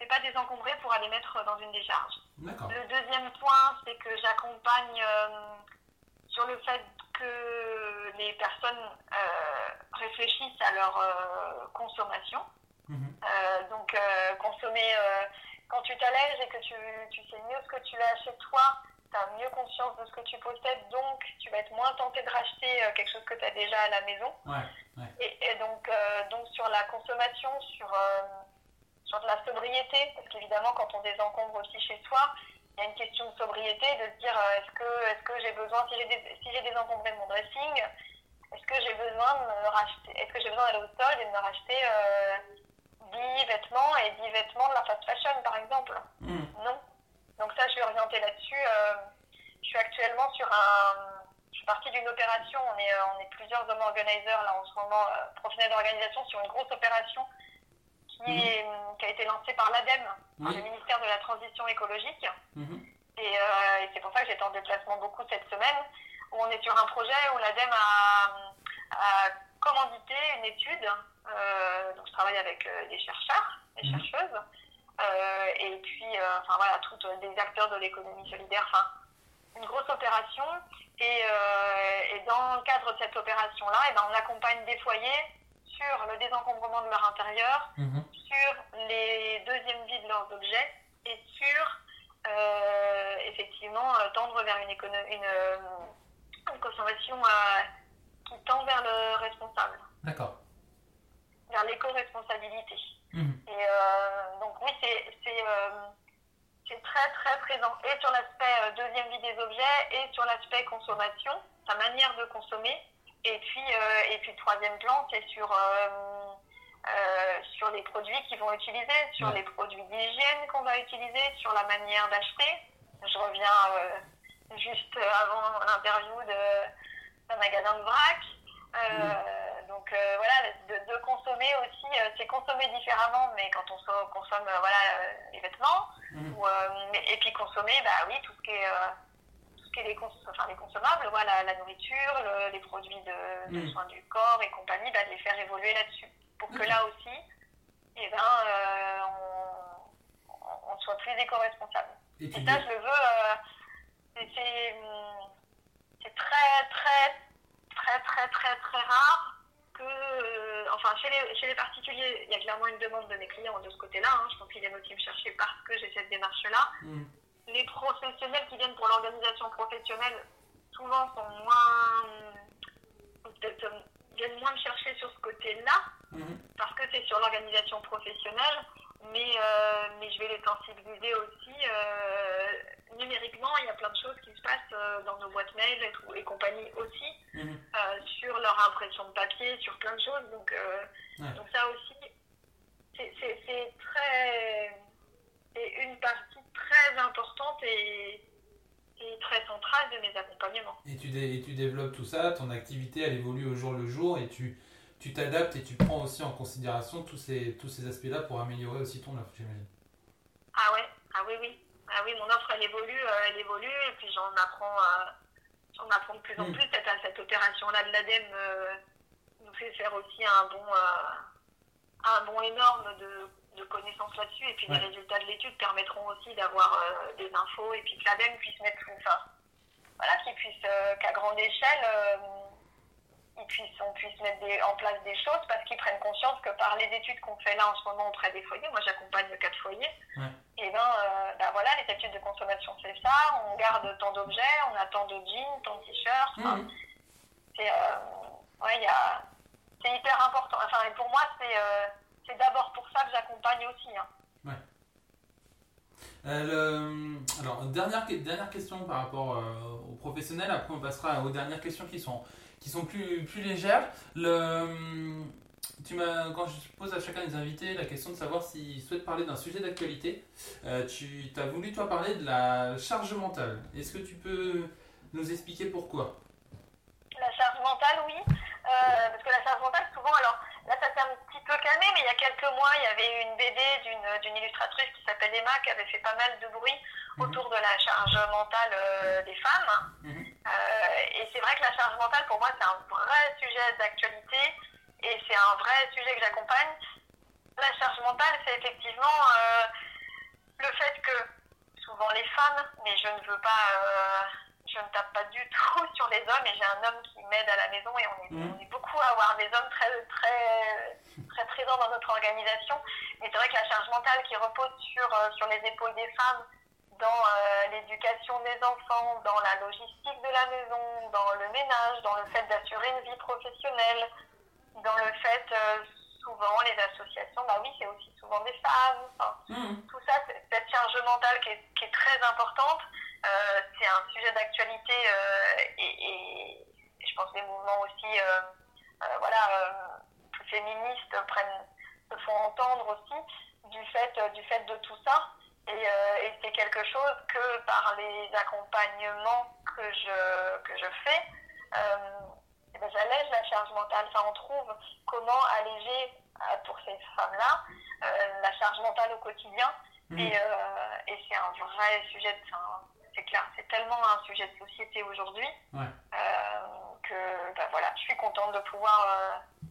c'est pas désencombré pour aller mettre dans une décharge. Le deuxième point, c'est que j'accompagne euh, sur le fait que les personnes euh, réfléchissent à leur euh, consommation. Mhm. Donc, consommer, quand tu t'allèges et que tu, tu sais mieux ce que tu as chez toi, tu as mieux conscience de ce que tu possèdes, donc tu vas être moins tenté de racheter quelque chose que tu as déjà à la maison. Ouais. Et, et donc, donc sur la consommation, sur, sur de la sobriété, parce qu'évidemment quand on désencombre aussi chez soi, il y a une question de sobriété, de se dire euh, est-ce que, est que j'ai besoin, si j'ai dé- si désencombré mon dressing, est-ce que j'ai besoin de me racheter, est-ce que j'ai besoin d'aller au sol et de me racheter euh, 10 vêtements et 10 vêtements de la fast fashion par exemple? Mhm. non. Donc ça, je suis orientée là-dessus. Euh, je suis actuellement sur un... Je suis partie d'une opération. On est, euh, on est plusieurs hommes organisers là en ce moment, professionnels d'organisation, sur une grosse opération qui, Mhm. est, qui a été lancée par l'ADEME, Oui. le ministère de la Transition écologique. Mhm. Et, euh, et c'est pour ça que j'étais en déplacement beaucoup cette semaine, où on est sur un projet où l'ADEME a, a commandité une étude. Euh, donc je travaille avec euh, des chercheurs, des Mhm. chercheuses, euh, et puis enfin voilà, toutes des acteurs de l'économie solidaire, enfin une grosse opération. Et, et dans le cadre de cette opération-là, eh ben, on accompagne des foyers sur le désencombrement de leur intérieur, Mhm. sur les deuxièmes vies de leurs objets et sur euh, effectivement euh, tendre vers une, une, euh, une consommation qui tend vers le responsable, D'accord. vers l'éco-responsabilité. Mhm. Et euh, donc oui, c'est c'est, très très présent et sur l'aspect deuxième vie des objets et sur l'aspect consommation, sa manière de consommer. Et puis, euh, et puis le troisième plan, c'est sur, euh, euh, sur les produits qu'ils vont utiliser, sur Ouais. les produits d'hygiène qu'on va utiliser, sur la manière d'acheter. Je reviens juste avant l'interview de- d'un magasin de vrac. Euh, Donc euh, voilà, de, de consommer aussi, euh, c'est consommer différemment, mais quand on so- consomme voilà, les vêtements, Mhm. ou, et puis consommer, bah oui, tout ce qui est, ce qui est les, cons- enfin, les consommables, voilà, la nourriture, le- les produits de, de Mhm. soins du corps et compagnie, bah, de les faire évoluer là-dessus. Pour que D'accord. là aussi, eh ben, euh, on, soit plus éco-responsable. Et Et ça, je le veux. euh, c'est- très, très, très, très, très, très rare que, euh, enfin, chez les, chez les particuliers, il y a clairement une demande de mes clients de ce côté-là. hein. Je pense qu'ils viennent aussi me chercher parce que j'ai cette démarche-là. Mhm. Les professionnels qui viennent pour l'organisation professionnelle, souvent sont moins. peut-être, euh, viennent moins me chercher sur ce côté-là Mhm. parce que c'est sur l'organisation professionnelle, mais, euh, mais je vais les sensibiliser aussi. euh, numériquement, il y a plein de choses qui se passent dans nos boîtes mail et, tout- et compagnie aussi, Mhm. euh, sur leur impression de papier, sur plein de choses. Donc, Ouais. donc ça aussi, c'est très. C'est une partie très importante et, et très centrale de mes accompagnements. Et tu, dé- et tu développes tout ça, ton activité elle évolue au jour le jour et tu tu t'adaptes et tu prends aussi en considération tous ces, tous ces aspects-là pour améliorer aussi ton offre, j'imagine. Ah ouais, ah oui, oui. Ah oui, mon offre, elle évolue, euh, elle évolue, et puis j'en apprends, euh, j'en apprends de plus en plus. Cette, cette opération-là de l'ADEME euh, nous fait faire aussi un bon, un bon énorme de, de connaissances là-dessus, et puis Ouais. les résultats de l'étude permettront aussi d'avoir euh, des infos, et puis que l'ADEME puisse mettre, enfin, voilà, qu'il puisse, euh, qu'à grande échelle, euh, ils puissent, on puisse mettre des- en place des choses parce qu'ils prennent conscience que par les études qu'on fait là en ce moment auprès des foyers, moi j'accompagne quatre foyers, Ouais. et ben, euh, ben voilà, les études de consommation c'est ça, on garde tant d'objets, on a tant de jeans, tant de t-shirts, Mhm. c'est euh, ouais, il y a, c'est hyper important. Enfin, et pour moi, c'est c'est d'abord pour ça que j'accompagne aussi. Hein. Euh, le- alors, dernière, dernière question par rapport euh, aux professionnels, après on passera aux dernières questions qui sont, qui sont plus, plus légères. Le, tu m'as, quand je pose à chacun des invités la question de savoir s'ils souhaitent parler d'un sujet d'actualité, euh, tu as voulu toi parler de la charge mentale. Est-ce que tu peux nous expliquer pourquoi? La charge mentale, oui. Euh, parce que la charge mentale, souvent, alors là, ça petit peu calmé, mais il y a quelques mois, il y avait une BD d'une- d'une illustratrice qui s'appelle Emma qui avait fait pas mal de bruit Mhm. autour de la charge mentale euh, des femmes. Mhm. Euh, et c'est vrai que la charge mentale, pour moi, c'est un vrai sujet d'actualité et c'est un vrai sujet que j'accompagne. La charge mentale, c'est effectivement euh, le fait que souvent les femmes, mais je ne veux pas, je ne tape pas du tout sur les hommes et j'ai un homme qui m'aide à la maison et on est, Mhm. on est beaucoup à avoir des hommes très, très, très présents dans notre organisation. Mais c'est vrai que la charge mentale qui repose sur, euh, sur les épaules des femmes dans euh, l'éducation des enfants, dans la logistique de la maison, dans le ménage, dans le fait d'assurer une vie professionnelle, dans le fait, euh, souvent, les associations, bah oui, c'est aussi souvent des femmes. Enfin, Mhm. tout ça, cette charge mentale qui est, qui est très importante, c'est un sujet d'actualité euh, et, je pense que les mouvements aussi, euh, euh, voilà, euh, féministes prennent, se font entendre aussi du fait, euh, du fait de tout ça. Et, euh, et c'est quelque chose que par les accompagnements que je, que je fais, euh, eh ben, j'allège la charge mentale. Enfin, on trouve comment alléger euh, pour ces femmes-là euh, la charge mentale au quotidien. Mhm. Et, euh, et c'est un vrai sujet, de, c'est clair, c'est tellement un sujet de société aujourd'hui Ouais. euh, que ben, voilà, je suis contente de pouvoir, euh,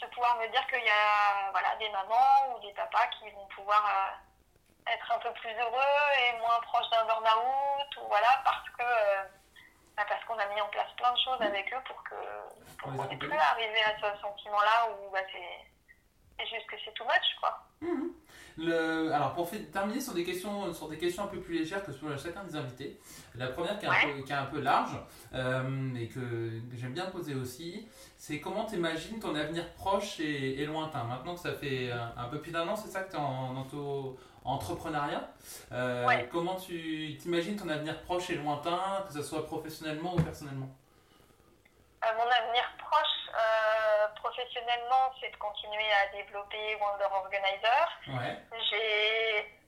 de pouvoir me dire qu'il y a voilà, des mamans ou des papas qui vont pouvoir euh, être un peu plus heureux et moins proches d'un burn-out, ou voilà, parce que ben, parce qu'on a mis en place plein de choses avec eux pour que pour qu'on n'ait plus accompagner. à arriver à ce sentiment-là où ben, c'est juste que c'est too much, quoi. Mhm. Le, alors pour fait- terminer sur des questions sur des questions un peu plus légères que sur chacun des invités. La première qui est, un, Ouais. peu, qui est un peu large euh, et que, j'aime bien poser aussi, c'est comment tu imagines ton avenir proche et, et lointain? Maintenant que ça fait un, un peu plus d'un an, c'est ça que tu es en, auto-entrepreneuriat. Euh, Ouais. Comment tu t'imagines ton avenir proche et lointain, que ce soit professionnellement ou personnellement? Euh, mon avenir proche, euh, professionnellement, c'est de continuer à développer Wonder Organizer. Ouais. J'ai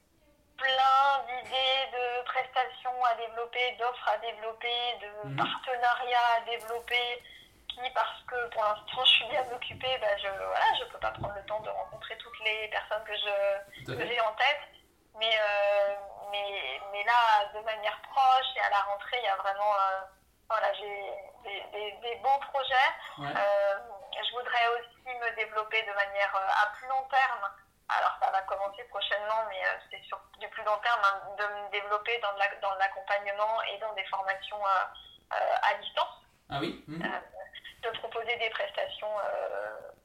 plein d'idées de prestations à développer, d'offres à développer, de Mhm. partenariats à développer, qui, parce que pour l'instant je suis bien occupée, bah, je voilà, je peux pas prendre le temps de rencontrer toutes les personnes que j'ai en tête. Mais, euh, mais, mais là, de manière proche et à la rentrée, il y a vraiment euh, voilà, j'ai des, des, des bons projets. Ouais. Euh, je voudrais aussi me développer de manière euh, à plus long terme. Alors ça va commencer prochainement, mais euh, c'est sur du plus long terme hein, de me développer dans, la- dans l'accompagnement et dans des formations euh, à distance Ah oui Mhm. de proposer des prestations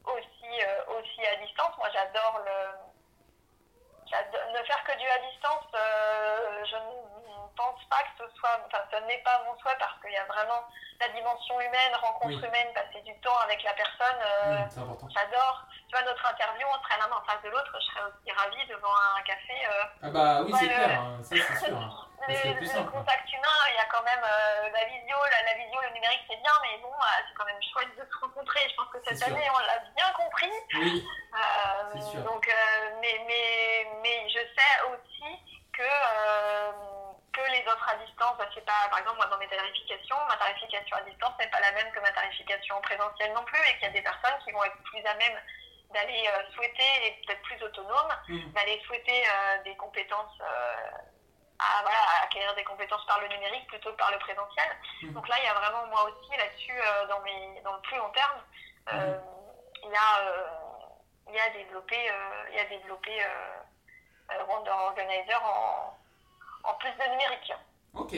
aussi, aussi à distance. Moi, j'adore le ne faire que du à distance, je ne soit, enfin, ce n'est pas mon souhait parce qu'il y a vraiment la dimension humaine, rencontre humaine, passer du temps avec la personne. Euh, j'adore. Tu vois, notre interview, on serait l'un en face de l'autre, je serais aussi ravie devant un café. Euh, ah bah oui, c'est clair, hein, ça c'est sûr. Hein. le, contact humain, il y a quand même euh, la visio, la, visio, le numérique c'est bien, mais bon, c'est quand même chouette de se rencontrer. Je pense que cette année, on l'a bien compris. Oui. sûr. Donc, mais, mais, mais je sais aussi que que les offres à distance, bah, c'est pas, par exemple, moi dans mes tarifications, ma tarification à distance n'est pas la même que ma tarification en présentiel non plus, et qu'il y a des personnes qui vont être plus à même d'aller euh, souhaiter, et peut-être plus autonomes, mmh. d'aller souhaiter euh, des compétences, euh, à, voilà, acquérir des compétences par le numérique plutôt que par le présentiel. Mmh. Donc là, il y a vraiment, moi aussi, là-dessus, dans, mes, dans le plus long terme, mmh. il y a, il y a développé, il y a développé Wonder Organizer en en plus de numérique. Ok.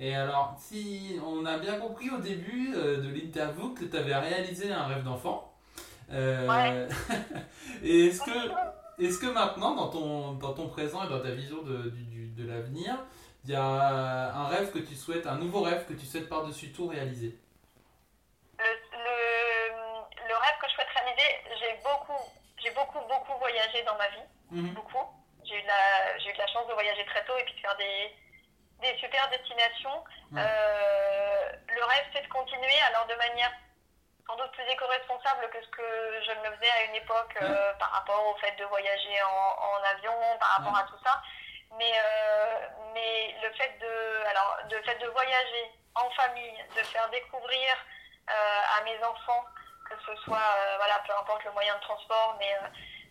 Et alors, si on a bien compris au début euh, de l'interview que tu avais réalisé un rêve d'enfant, euh, et est-ce que, est que maintenant, dans ton, dans ton présent et dans ta vision de, de l'avenir, il y a un rêve que tu souhaites, un nouveau rêve que tu souhaites par-dessus tout réaliser? Le, le, rêve que je souhaite réaliser, j'ai beaucoup, j'ai beaucoup, beaucoup voyagé dans ma vie. Mhm. Beaucoup. J'ai eu, eu, de la chance de voyager très tôt et puis de faire des, des super destinations. Euh, le rêve, c'est de continuer, alors de manière sans doute plus éco-responsable que ce que je ne le faisais à une époque euh, par rapport au fait de voyager en, en avion, par rapport à tout ça. Mais, euh, mais le fait de, alors, le fait de voyager en famille, de faire découvrir à mes enfants, que ce soit, voilà, peu importe le moyen de transport, mais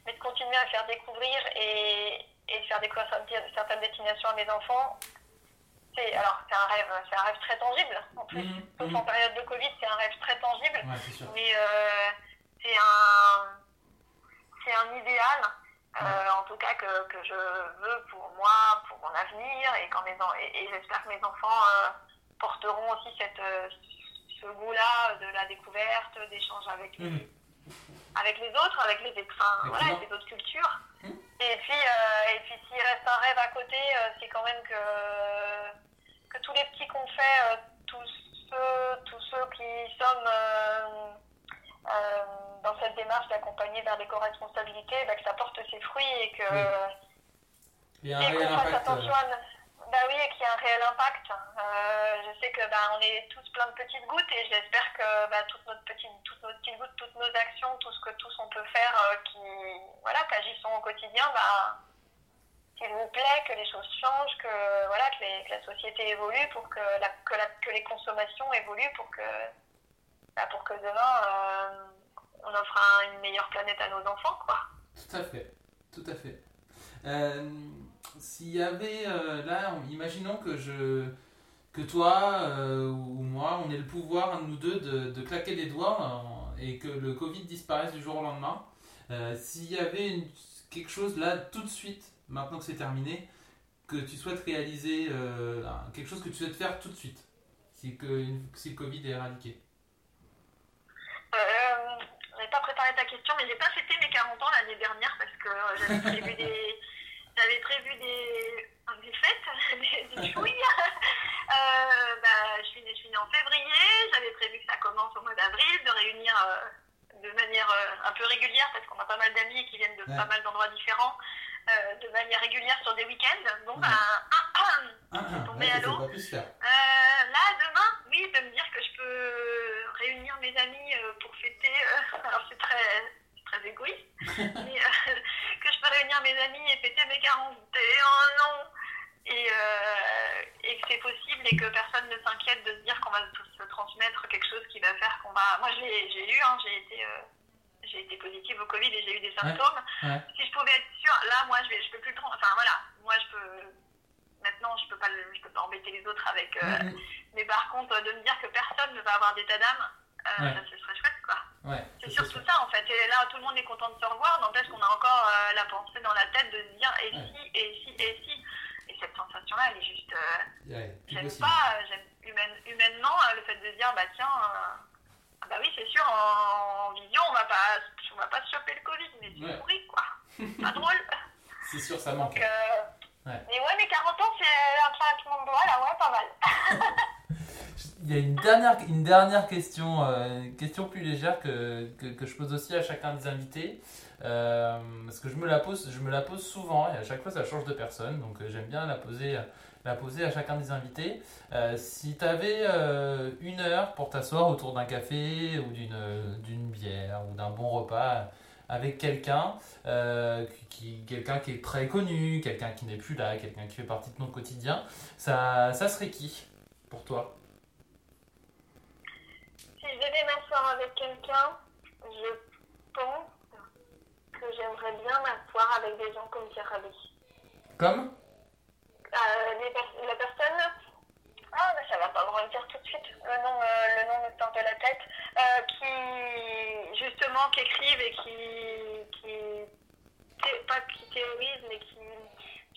mais de continuer à faire découvrir et, et de faire découvrir certaines destinations à mes enfants, c'est alors c'est un rêve, c'est un rêve très tangible. En plus, mmh, mmh. en période de Covid, c'est un rêve très tangible. mais euh, c'est un c'est un idéal. Euh, en tout cas que, que, je veux pour moi, pour mon avenir et, quand mes et, et j'espère que mes enfants euh, porteront aussi cette, ce goût-là de la découverte, d'échange avec mmh avec les autres, avec les, enfin, voilà, avec les autres cultures. Et puis, euh, et puis s'il reste un rêve à côté, euh, c'est quand même que, que tous les petits qu'on fait, euh, tous, ceux, tous ceux qui sommes dans cette démarche d'accompagner vers l'éco-responsabilité, bah, que ça porte ses fruits et que. et qu'on fasse attention à bah oui, et qu'il y a un réel impact. Euh, je sais que bah, on est tous plein de petites gouttes et j'espère que bah, toutes, notre petite, toutes nos petites gouttes, toutes nos actions, tout ce que tous on peut faire, euh, qui voilà, qu'agissons au quotidien, bah, s'il vous plaît, que les choses changent, que voilà, que, les, que la société évolue, pour que, la, que, la, que, les consommations évoluent, pour que bah, pour que demain euh, on offre une meilleure planète à nos enfants, quoi. Tout à fait, tout à fait. Euh, s'il y avait euh, là, imaginons que je que toi euh, ou moi, on ait le pouvoir, nous deux, de, de claquer des doigts et que le Covid disparaisse du jour au lendemain. Euh, s'il y avait quelque chose là tout de suite, maintenant que c'est terminé, que tu souhaites réaliser, quelque chose que tu souhaites faire tout de suite, si, que, si le Covid est éradiqué? Je n'ai pas préparé ta question, mais j'ai pas fêté mes 40 ans l'année dernière parce que j'avais prévu des j'avais prévu des, des fêtes, des, des chouilles. euh, bah, je, suis, je suis née en février, j'avais prévu que ça commence au mois d'avril, de réunir euh, de manière euh, un peu régulière, parce qu'on a pas mal d'amis qui viennent de pas mal d'endroits différents, de manière régulière sur des week-ends. Bon, ben, c'est tombé à l'eau. là, demain, oui, de me dire que je peux réunir mes amis pour fêter. alors, c'est très très égoïste, mais euh, que je peux réunir mes amis et fêter mes 41 ans et, euh, et que c'est possible et que personne ne s'inquiète de se dire qu'on va se transmettre quelque chose qui va faire qu'on va. Moi, j'ai eu, hein, j'ai été. Euh, j'ai été positive au Covid et j'ai eu des symptômes. Si je pouvais être sûre, là, moi, je vais, je peux plus le Enfin, voilà, moi, je peux. Maintenant, je peux pas, je peux pas embêter les autres avec. Mais par contre, de me dire que personne ne va avoir d'état d'âme, ce serait chouette, quoi c'est surtout ça en fait. Et là, tout le monde est content de se revoir, n'empêche qu'on a encore euh, la pensée dans la tête de se dire et si, et si, et si? Et cette sensation-là, elle est juste. Euh, j'aime pas, j'aime humainement euh, le fait de se dire bah tiens, ah bah oui, c'est sûr, en, visio, on va pas, on va pas se choper le Covid, mais c'est pourri, quoi. Pas drôle. C'est sûr, ça manque. Donc, euh. Mais ouais, mais 40 ans, c'est un claquement de là, ouais, pas mal. Il y a une dernière, une dernière question, euh, une question plus légère que, que, je pose aussi à chacun des invités. Euh, parce que je me, la pose, je me la pose souvent et à chaque fois ça change de personne. Donc euh, j'aime bien la poser, la poser à chacun des invités. Si tu avais une heure pour t'asseoir autour d'un café ou d'une bière ou d'un bon repas avec quelqu'un, qui, quelqu'un qui est très connu, quelqu'un qui n'est plus là, quelqu'un qui fait partie de ton quotidien, ça, ça serait qui pour toi? Devais m'asseoir avec quelqu'un, je pense que j'aimerais bien m'asseoir avec des gens comme Pierre Rabhi. Comme? Euh, pers- la personne? Ah, mais ça va pas me revenir tout de suite. Le nom, euh, le nom me sort de la tête. Euh, qui, justement, qui écrivent et qui. qui pas qui théorise, mais qui.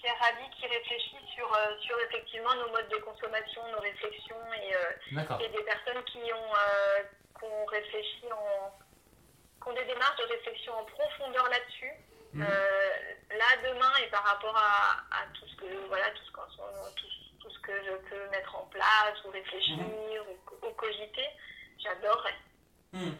Pierre Rabhi qui réfléchit sur, euh, sur effectivement nos modes de consommation, nos réflexions et, euh, et des personnes qui ont, euh, qui ont réfléchi en. qui ont des démarches de réflexion en profondeur là-dessus. Euh, là demain et par rapport à, à tout ce que voilà tout ce, tout, tout ce que je peux mettre en place ou réfléchir ou, ou cogiter j'adorerais Hmm.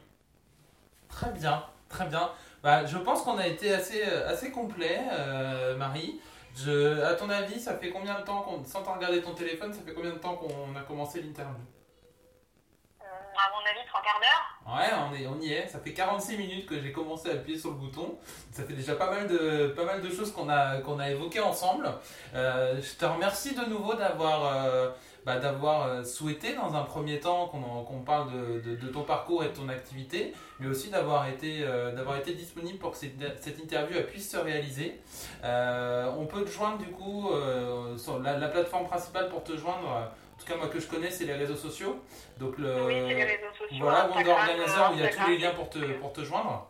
Très bien, très bien. Bah, je pense qu'on a été assez, assez complet, euh, Marie. Je, à ton avis, ça fait combien de temps qu'on, sans t'en regarder ton téléphone, ça fait combien de temps qu'on a commencé l'interview? Euh, à mon avis trois quarts d'heure Ouais, on, est, on y est. Ça fait 46 minutes que j'ai commencé à appuyer sur le bouton. Ça fait déjà pas mal de, pas mal de choses qu'on a, qu'on a évoquées ensemble. Euh, je te remercie de nouveau d'avoir, euh, bah, d'avoir euh, souhaité dans un premier temps qu'on, parle de, de- de ton parcours et de ton activité, mais aussi d'avoir été, euh, d'avoir été disponible pour que cette, cette interview puisse se réaliser. Euh, on peut te joindre du coup sur la, la plateforme principale pour te joindre. En tout cas, moi que je connais, c'est les réseaux sociaux. Donc le, oui les réseaux sociaux voilà, Wonder Organizer, où il y a tous les liens pour te, pour te joindre.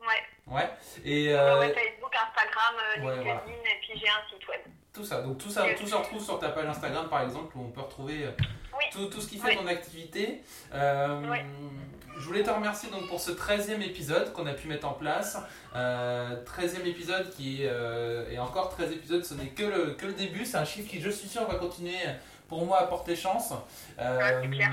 ouais, Ouais. Et Euh, ouais, Facebook Instagram ouais, LinkedIn voilà. et puis j'ai un site web tout ça. Donc tout ça, tout se retrouve sur ta page Instagram, par exemple, où on peut retrouver euh, Oui. tout, tout ce qui fait Oui. ton activité. Euh, Oui. Je voulais te remercier donc pour ce 13e épisode qu'on a pu mettre en place. Euh, 13e épisode qui est, euh, et encore 13 épisodes, ce n'est que le, que le début. C'est un chiffre qui, je suis sûr, va continuer pour moi à porter chance. Euh, clair.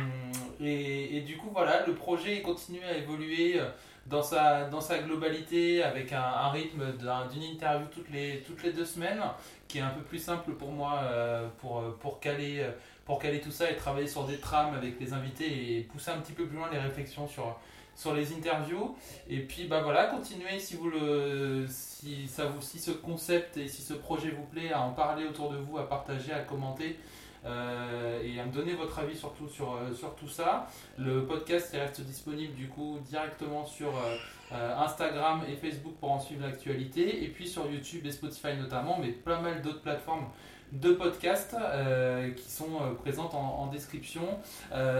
et, et du coup, voilà, le projet continue à évoluer euh, dans sa, dans sa globalité avec un, rythme d'un- d'une interview toutes les, toutes les deux semaines qui est un peu plus simple pour moi euh, pour, pour, caler, euh, pour caler tout ça et travailler sur des trames avec les invités et pousser un petit peu plus loin les réflexions sur, sur les interviews. Et puis bah voilà, continuez si, vous le, si, ça vous, si ce concept et si ce projet vous plaît à en parler autour de vous, à partager, à commenter. Euh, et à me donner votre avis surtout sur, euh, sur tout ça. Le podcast reste disponible du coup directement sur euh, Instagram et Facebook pour en suivre l'actualité, et puis sur YouTube et Spotify notamment, mais pas mal d'autres plateformes de podcasts qui sont présentes en, description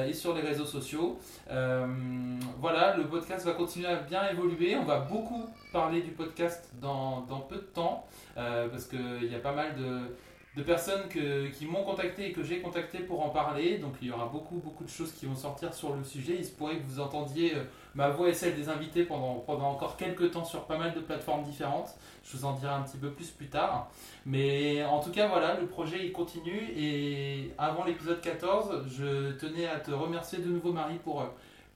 et sur les réseaux sociaux. Voilà, le podcast va continuer à bien évoluer. On va beaucoup parler du podcast dans, dans peu de temps parce qu'il y a pas mal de, de personnes qui m'ont contacté et que j'ai contacté pour en parler. Donc il y aura beaucoup, beaucoup de choses qui vont sortir sur le sujet. Il se pourrait que vous entendiez euh, ma voix et celle des invités pendant, encore quelques temps sur pas mal de plateformes différentes. Je vous en dirai un petit peu plus plus tard. Mais en tout cas, voilà, le projet il continue. Et avant l'épisode 14, je tenais à te remercier de nouveau, Marie, pour,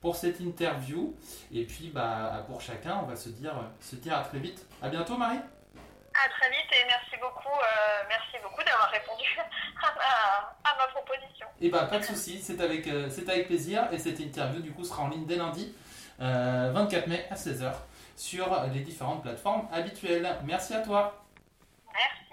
pour cette interview. Et puis, bah, pour chacun, on va se dire, se dire à très vite. À bientôt, Marie. À très vite et merci beaucoup euh, merci beaucoup d'avoir répondu à ma, proposition Et bah, pas de souci, c'est avec, euh, c'est avec plaisir. Et cette interview, du coup, sera en ligne dès lundi, euh, 24 mai à 16h, sur les différentes plateformes habituelles. Merci à toi.